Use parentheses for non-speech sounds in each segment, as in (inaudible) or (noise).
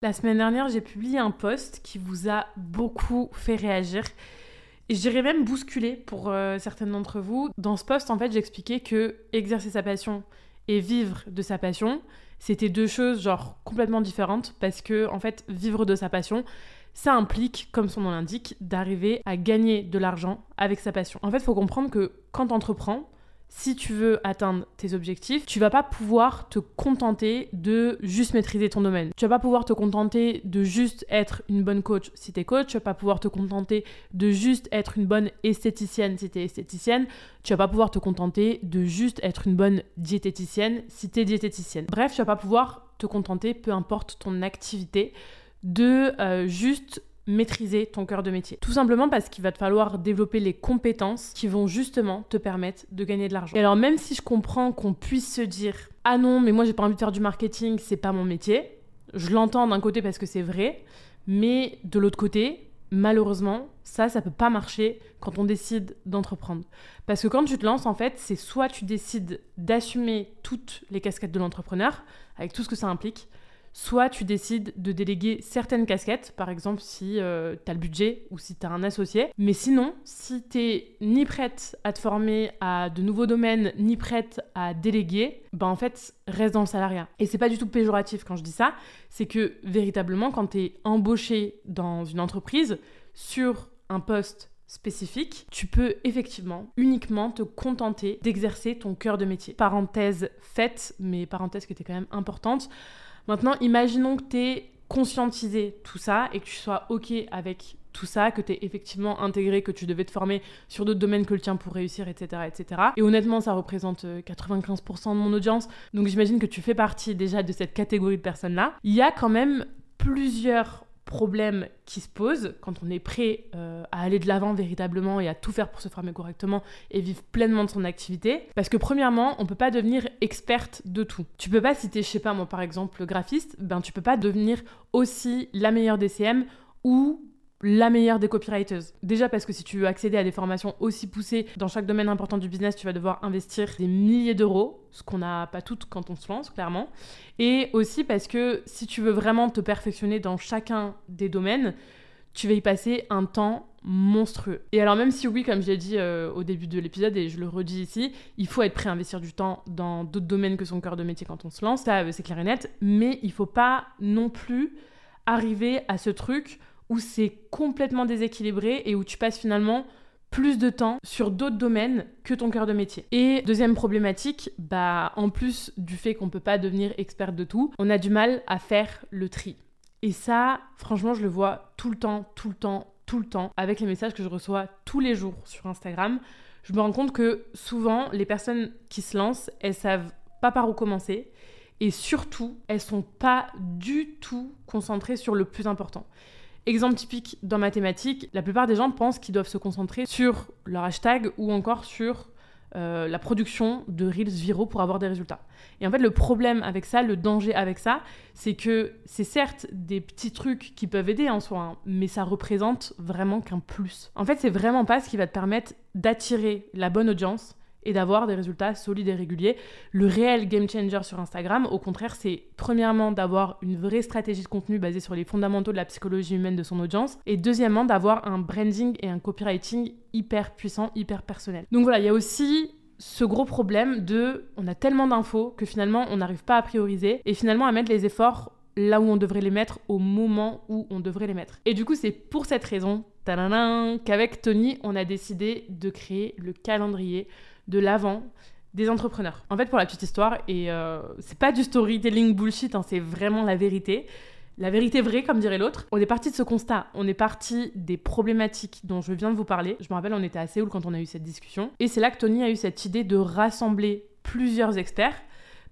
La semaine dernière, j'ai publié un post qui vous a beaucoup fait réagir. Et je même bousculer pour euh, certaines d'entre vous. Dans ce post, en fait, j'expliquais que exercer sa passion et vivre de sa passion, c'était deux choses genre complètement différentes parce que en fait, vivre de sa passion, ça implique, comme son nom l'indique, d'arriver à gagner de l'argent avec sa passion. En fait, il faut comprendre que quand tu entreprends, si tu veux atteindre tes objectifs, tu vas pas pouvoir te contenter de juste maîtriser ton domaine. Tu vas pas pouvoir te contenter de juste être une bonne coach si tu es coach, tu vas pas pouvoir te contenter de juste être une bonne esthéticienne si tu es esthéticienne, tu vas pas pouvoir te contenter de juste être une bonne diététicienne si tu es diététicienne. Bref, tu vas pas pouvoir te contenter, peu importe ton activité, de euh, juste maîtriser ton cœur de métier. Tout simplement parce qu'il va te falloir développer les compétences qui vont justement te permettre de gagner de l'argent. Et alors même si je comprends qu'on puisse se dire "Ah non, mais moi j'ai pas envie de faire du marketing, c'est pas mon métier." Je l'entends d'un côté parce que c'est vrai, mais de l'autre côté, malheureusement, ça ça peut pas marcher quand on décide d'entreprendre. Parce que quand tu te lances en fait, c'est soit tu décides d'assumer toutes les casquettes de l'entrepreneur avec tout ce que ça implique, Soit tu décides de déléguer certaines casquettes, par exemple si euh, tu as le budget ou si tu as un associé. Mais sinon, si tu es ni prête à te former à de nouveaux domaines, ni prête à déléguer, ben en fait, reste dans le salariat. Et c'est pas du tout péjoratif quand je dis ça, c'est que véritablement, quand tu es embauché dans une entreprise sur un poste spécifique, tu peux effectivement uniquement te contenter d'exercer ton cœur de métier. Parenthèse faite, mais parenthèse qui était quand même importante. Maintenant, imaginons que tu aies conscientisé tout ça et que tu sois OK avec tout ça, que tu aies effectivement intégré que tu devais te former sur d'autres domaines que le tien pour réussir, etc. etc. Et honnêtement, ça représente 95% euh, de mon audience. Donc j'imagine que tu fais partie déjà de cette catégorie de personnes-là. Il y a quand même plusieurs problème qui se pose quand on est prêt euh, à aller de l'avant véritablement et à tout faire pour se former correctement et vivre pleinement de son activité. Parce que premièrement, on peut pas devenir experte de tout. Tu peux pas, si je sais pas moi par exemple graphiste, ben tu peux pas devenir aussi la meilleure DCM ou la meilleure des copywriters. Déjà parce que si tu veux accéder à des formations aussi poussées dans chaque domaine important du business, tu vas devoir investir des milliers d'euros, ce qu'on n'a pas toutes quand on se lance, clairement. Et aussi parce que si tu veux vraiment te perfectionner dans chacun des domaines, tu vas y passer un temps monstrueux. Et alors même si oui, comme j'ai dit euh, au début de l'épisode et je le redis ici, il faut être prêt à investir du temps dans d'autres domaines que son cœur de métier quand on se lance, ça euh, c'est clair et net, mais il faut pas non plus arriver à ce truc où c'est complètement déséquilibré et où tu passes finalement plus de temps sur d'autres domaines que ton cœur de métier. Et deuxième problématique, bah en plus du fait qu'on peut pas devenir expert de tout, on a du mal à faire le tri. Et ça, franchement, je le vois tout le temps, tout le temps, tout le temps avec les messages que je reçois tous les jours sur Instagram. Je me rends compte que souvent les personnes qui se lancent, elles savent pas par où commencer et surtout, elles sont pas du tout concentrées sur le plus important. Exemple typique dans mathématiques, la plupart des gens pensent qu'ils doivent se concentrer sur leur hashtag ou encore sur euh, la production de reels viraux pour avoir des résultats. Et en fait, le problème avec ça, le danger avec ça, c'est que c'est certes des petits trucs qui peuvent aider en soi, hein, mais ça représente vraiment qu'un plus. En fait, c'est vraiment pas ce qui va te permettre d'attirer la bonne audience et d'avoir des résultats solides et réguliers. Le réel game changer sur Instagram, au contraire, c'est premièrement d'avoir une vraie stratégie de contenu basée sur les fondamentaux de la psychologie humaine de son audience, et deuxièmement d'avoir un branding et un copywriting hyper puissant, hyper personnel. Donc voilà, il y a aussi ce gros problème de on a tellement d'infos que finalement on n'arrive pas à prioriser et finalement à mettre les efforts là où on devrait les mettre au moment où on devrait les mettre. Et du coup, c'est pour cette raison qu'avec Tony, on a décidé de créer le calendrier de l'avant des entrepreneurs. En fait, pour la petite histoire, et euh, c'est pas du storytelling bullshit, hein, c'est vraiment la vérité. La vérité vraie, comme dirait l'autre. On est parti de ce constat. On est parti des problématiques dont je viens de vous parler. Je me rappelle, on était à Séoul quand on a eu cette discussion. Et c'est là que Tony a eu cette idée de rassembler plusieurs experts.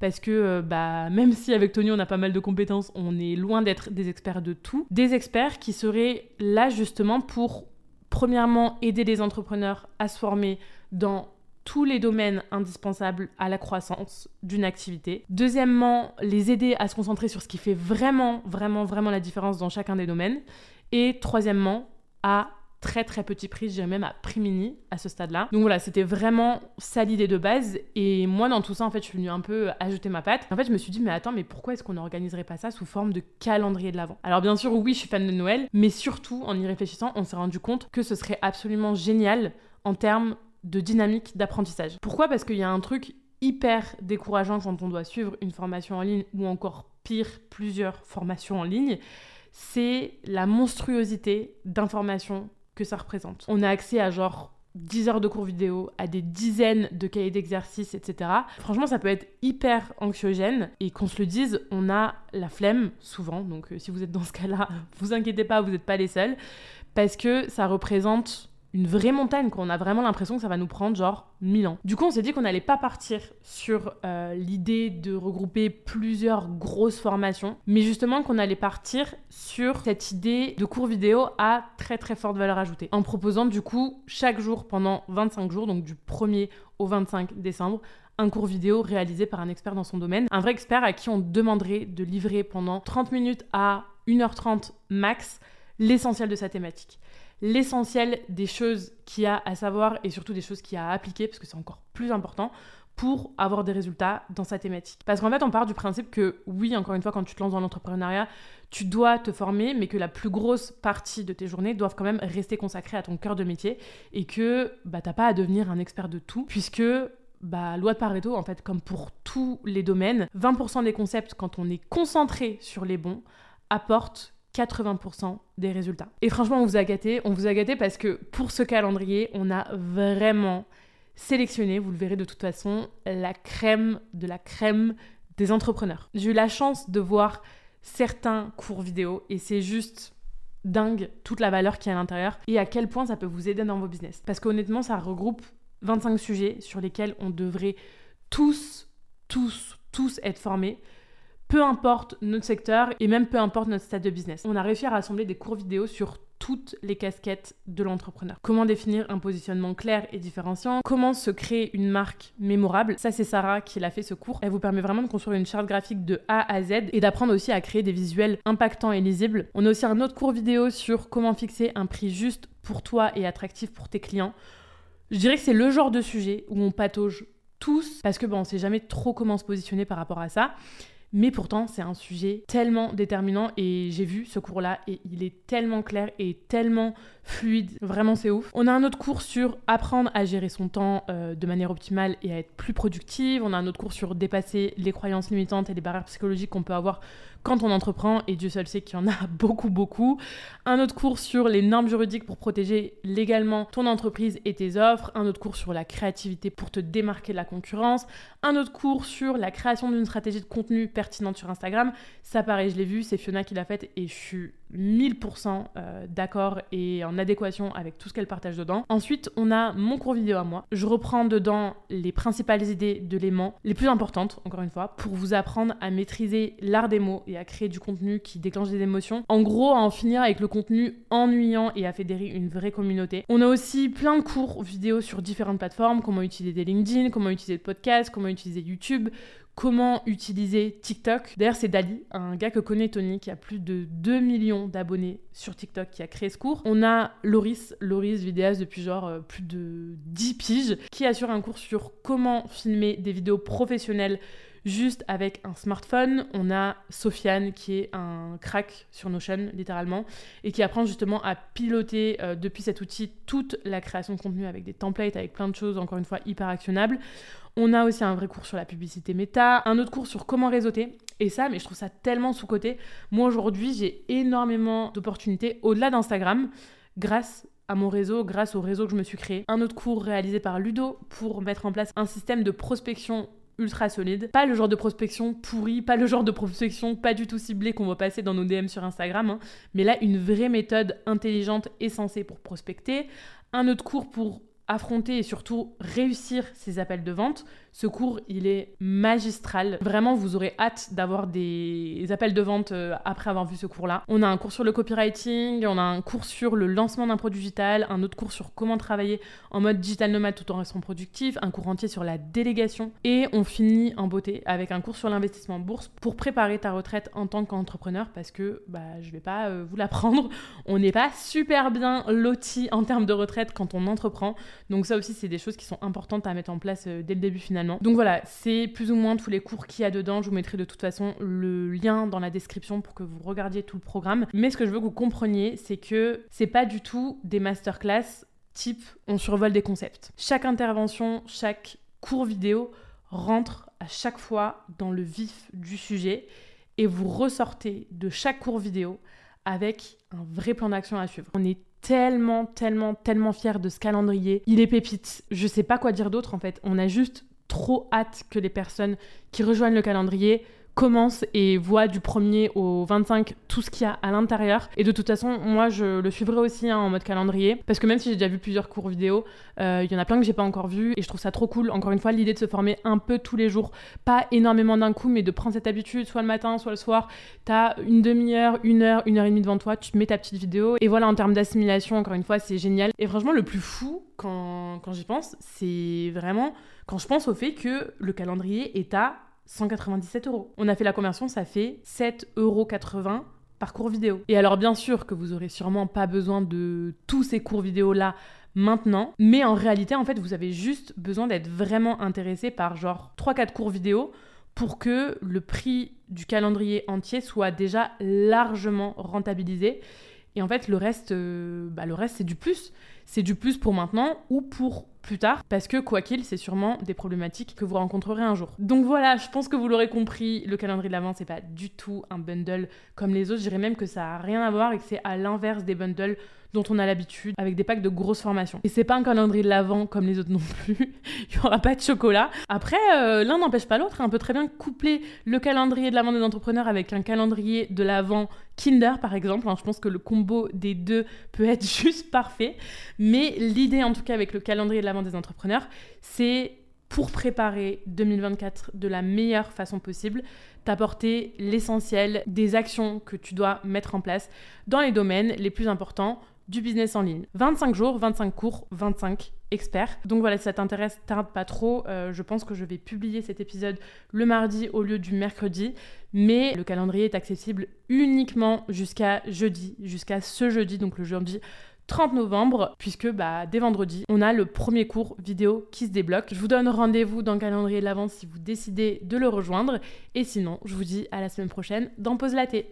Parce que euh, bah, même si avec Tony on a pas mal de compétences, on est loin d'être des experts de tout. Des experts qui seraient là justement pour, premièrement, aider les entrepreneurs à se former dans tous les domaines indispensables à la croissance d'une activité. Deuxièmement, les aider à se concentrer sur ce qui fait vraiment, vraiment, vraiment la différence dans chacun des domaines. Et troisièmement, à très très petit prix, je dirais même à prix mini à ce stade-là. Donc voilà, c'était vraiment ça l'idée de base. Et moi, dans tout ça, en fait, je suis venue un peu ajouter ma patte. En fait, je me suis dit, mais attends, mais pourquoi est-ce qu'on n'organiserait pas ça sous forme de calendrier de l'Avent Alors bien sûr, oui, je suis fan de Noël, mais surtout, en y réfléchissant, on s'est rendu compte que ce serait absolument génial en termes de dynamique d'apprentissage. Pourquoi? Parce qu'il y a un truc hyper décourageant quand on doit suivre une formation en ligne ou encore pire, plusieurs formations en ligne, c'est la monstruosité d'informations que ça représente. On a accès à genre 10 heures de cours vidéo, à des dizaines de cahiers d'exercices, etc. Franchement, ça peut être hyper anxiogène et qu'on se le dise, on a la flemme souvent. Donc, euh, si vous êtes dans ce cas-là, (laughs) vous inquiétez pas, vous n'êtes pas les seuls parce que ça représente une vraie montagne, qu'on a vraiment l'impression que ça va nous prendre genre 1000 ans. Du coup, on s'est dit qu'on n'allait pas partir sur euh, l'idée de regrouper plusieurs grosses formations, mais justement qu'on allait partir sur cette idée de cours vidéo à très très forte valeur ajoutée, en proposant du coup chaque jour pendant 25 jours, donc du 1er au 25 décembre, un cours vidéo réalisé par un expert dans son domaine, un vrai expert à qui on demanderait de livrer pendant 30 minutes à 1h30 max l'essentiel de sa thématique l'essentiel des choses qu'il y a à savoir et surtout des choses qu'il y a à appliquer, parce que c'est encore plus important, pour avoir des résultats dans sa thématique. Parce qu'en fait, on part du principe que oui, encore une fois, quand tu te lances dans l'entrepreneuriat, tu dois te former, mais que la plus grosse partie de tes journées doivent quand même rester consacrées à ton cœur de métier et que bah, t'as pas à devenir un expert de tout, puisque bah, loi de Pareto, en fait, comme pour tous les domaines, 20% des concepts, quand on est concentré sur les bons, apportent 80% des résultats. Et franchement, on vous a gâté. On vous a gâté parce que pour ce calendrier, on a vraiment sélectionné, vous le verrez de toute façon, la crème de la crème des entrepreneurs. J'ai eu la chance de voir certains cours vidéo et c'est juste dingue toute la valeur qui est à l'intérieur et à quel point ça peut vous aider dans vos business. Parce qu'honnêtement, ça regroupe 25 sujets sur lesquels on devrait tous, tous, tous être formés peu importe notre secteur et même peu importe notre stade de business. On a réussi à rassembler des cours vidéo sur toutes les casquettes de l'entrepreneur. Comment définir un positionnement clair et différenciant? Comment se créer une marque mémorable? Ça, c'est Sarah qui l'a fait ce cours. Elle vous permet vraiment de construire une charte graphique de A à Z et d'apprendre aussi à créer des visuels impactants et lisibles. On a aussi un autre cours vidéo sur comment fixer un prix juste pour toi et attractif pour tes clients. Je dirais que c'est le genre de sujet où on patauge tous parce que bon, on sait jamais trop comment se positionner par rapport à ça. Mais pourtant, c'est un sujet tellement déterminant et j'ai vu ce cours-là et il est tellement clair et tellement fluide. Vraiment, c'est ouf. On a un autre cours sur apprendre à gérer son temps euh, de manière optimale et à être plus productive. On a un autre cours sur dépasser les croyances limitantes et les barrières psychologiques qu'on peut avoir quand on entreprend, et Dieu seul sait qu'il y en a (laughs) beaucoup, beaucoup. Un autre cours sur les normes juridiques pour protéger légalement ton entreprise et tes offres. Un autre cours sur la créativité pour te démarquer de la concurrence. Un autre cours sur la création d'une stratégie de contenu pertinente sur Instagram. Ça, pareil, je l'ai vu, c'est Fiona qui l'a fait et je suis 1000% euh, d'accord et en adéquation avec tout ce qu'elle partage dedans. Ensuite, on a mon cours vidéo à moi. Je reprends dedans les principales idées de l'aimant, les plus importantes, encore une fois, pour vous apprendre à maîtriser l'art des mots et à créer du contenu qui déclenche des émotions. En gros, à en finir avec le contenu ennuyant et à fédérer une vraie communauté. On a aussi plein de cours vidéo sur différentes plateformes, comment utiliser des LinkedIn, comment utiliser le podcast, comment utiliser YouTube, comment utiliser TikTok. D'ailleurs, c'est Dali, un gars que connaît Tony, qui a plus de 2 millions d'abonnés sur TikTok, qui a créé ce cours. On a Loris, Loris, vidéaste depuis genre euh, plus de 10 piges, qui assure un cours sur comment filmer des vidéos professionnelles juste avec un smartphone. On a Sofiane qui est un crack sur Notion littéralement et qui apprend justement à piloter euh, depuis cet outil toute la création de contenu avec des templates, avec plein de choses encore une fois hyper actionnables. On a aussi un vrai cours sur la publicité méta, un autre cours sur comment réseauter. Et ça, mais je trouve ça tellement sous-côté. Moi aujourd'hui, j'ai énormément d'opportunités au-delà d'Instagram grâce à mon réseau, grâce au réseau que je me suis créé. Un autre cours réalisé par Ludo pour mettre en place un système de prospection ultra solide. Pas le genre de prospection pourri, pas le genre de prospection pas du tout ciblé qu'on va passer dans nos DM sur Instagram, hein. mais là une vraie méthode intelligente et sensée pour prospecter. Un autre cours pour affronter et surtout réussir ces appels de vente, ce cours, il est magistral. Vraiment, vous aurez hâte d'avoir des appels de vente euh, après avoir vu ce cours-là. On a un cours sur le copywriting, on a un cours sur le lancement d'un produit digital, un autre cours sur comment travailler en mode digital nomade tout en restant productif, un cours entier sur la délégation et on finit en beauté avec un cours sur l'investissement en bourse pour préparer ta retraite en tant qu'entrepreneur parce que bah, je vais pas euh, vous l'apprendre, on n'est pas super bien loti en termes de retraite quand on entreprend. Donc ça aussi, c'est des choses qui sont importantes à mettre en place euh, dès le début finalement donc voilà, c'est plus ou moins tous les cours qu'il y a dedans. Je vous mettrai de toute façon le lien dans la description pour que vous regardiez tout le programme. Mais ce que je veux que vous compreniez, c'est que c'est pas du tout des masterclass type on survole des concepts. Chaque intervention, chaque cours vidéo rentre à chaque fois dans le vif du sujet et vous ressortez de chaque cours vidéo avec un vrai plan d'action à suivre. Tellement, tellement, tellement fiers de ce calendrier. Il est pépite. Je sais pas quoi dire d'autre en fait. On a juste trop hâte que les personnes qui rejoignent le calendrier commencent et voient du 1er au 25 tout ce qu'il y a à l'intérieur. Et de toute façon, moi, je le suivrai aussi hein, en mode calendrier, parce que même si j'ai déjà vu plusieurs cours vidéo, euh, il y en a plein que j'ai pas encore vu, et je trouve ça trop cool. Encore une fois, l'idée de se former un peu tous les jours, pas énormément d'un coup, mais de prendre cette habitude, soit le matin, soit le soir. T'as une demi-heure, une heure, une heure et demie devant toi, tu mets ta petite vidéo, et voilà, en termes d'assimilation, encore une fois, c'est génial. Et franchement, le plus fou, quand, quand j'y pense, c'est vraiment quand je pense au fait que le calendrier est à 197 euros. On a fait la conversion, ça fait 7,80 euros par cours vidéo. Et alors bien sûr que vous aurez sûrement pas besoin de tous ces cours vidéo là maintenant, mais en réalité en fait vous avez juste besoin d'être vraiment intéressé par genre 3-4 cours vidéo pour que le prix du calendrier entier soit déjà largement rentabilisé. Et en fait le reste, euh, bah, le reste c'est du plus. C'est du plus pour maintenant ou pour plus tard, parce que quoi qu'il, c'est sûrement des problématiques que vous rencontrerez un jour. Donc voilà, je pense que vous l'aurez compris, le calendrier de l'avant, c'est pas du tout un bundle comme les autres. Je dirais même que ça a rien à voir et que c'est à l'inverse des bundles dont on a l'habitude, avec des packs de grosses formations. Et c'est pas un calendrier de l'avant comme les autres non plus. (laughs) Il y aura pas de chocolat. Après, euh, l'un n'empêche pas l'autre. On peut très bien coupler le calendrier de l'avant des entrepreneurs avec un calendrier de l'avant Kinder, par exemple. je pense que le combo des deux peut être (laughs) juste parfait. Mais l'idée, en tout cas, avec le calendrier de l'avant des entrepreneurs, c'est pour préparer 2024 de la meilleure façon possible, t'apporter l'essentiel des actions que tu dois mettre en place dans les domaines les plus importants du business en ligne. 25 jours, 25 cours, 25 experts. Donc voilà, si ça t'intéresse, tarde pas trop. Euh, je pense que je vais publier cet épisode le mardi au lieu du mercredi. Mais le calendrier est accessible uniquement jusqu'à jeudi, jusqu'à ce jeudi, donc le jeudi 30 novembre, puisque bah, dès vendredi, on a le premier cours vidéo qui se débloque. Je vous donne rendez-vous dans le calendrier de l'avance si vous décidez de le rejoindre. Et sinon, je vous dis à la semaine prochaine dans Pause Laté.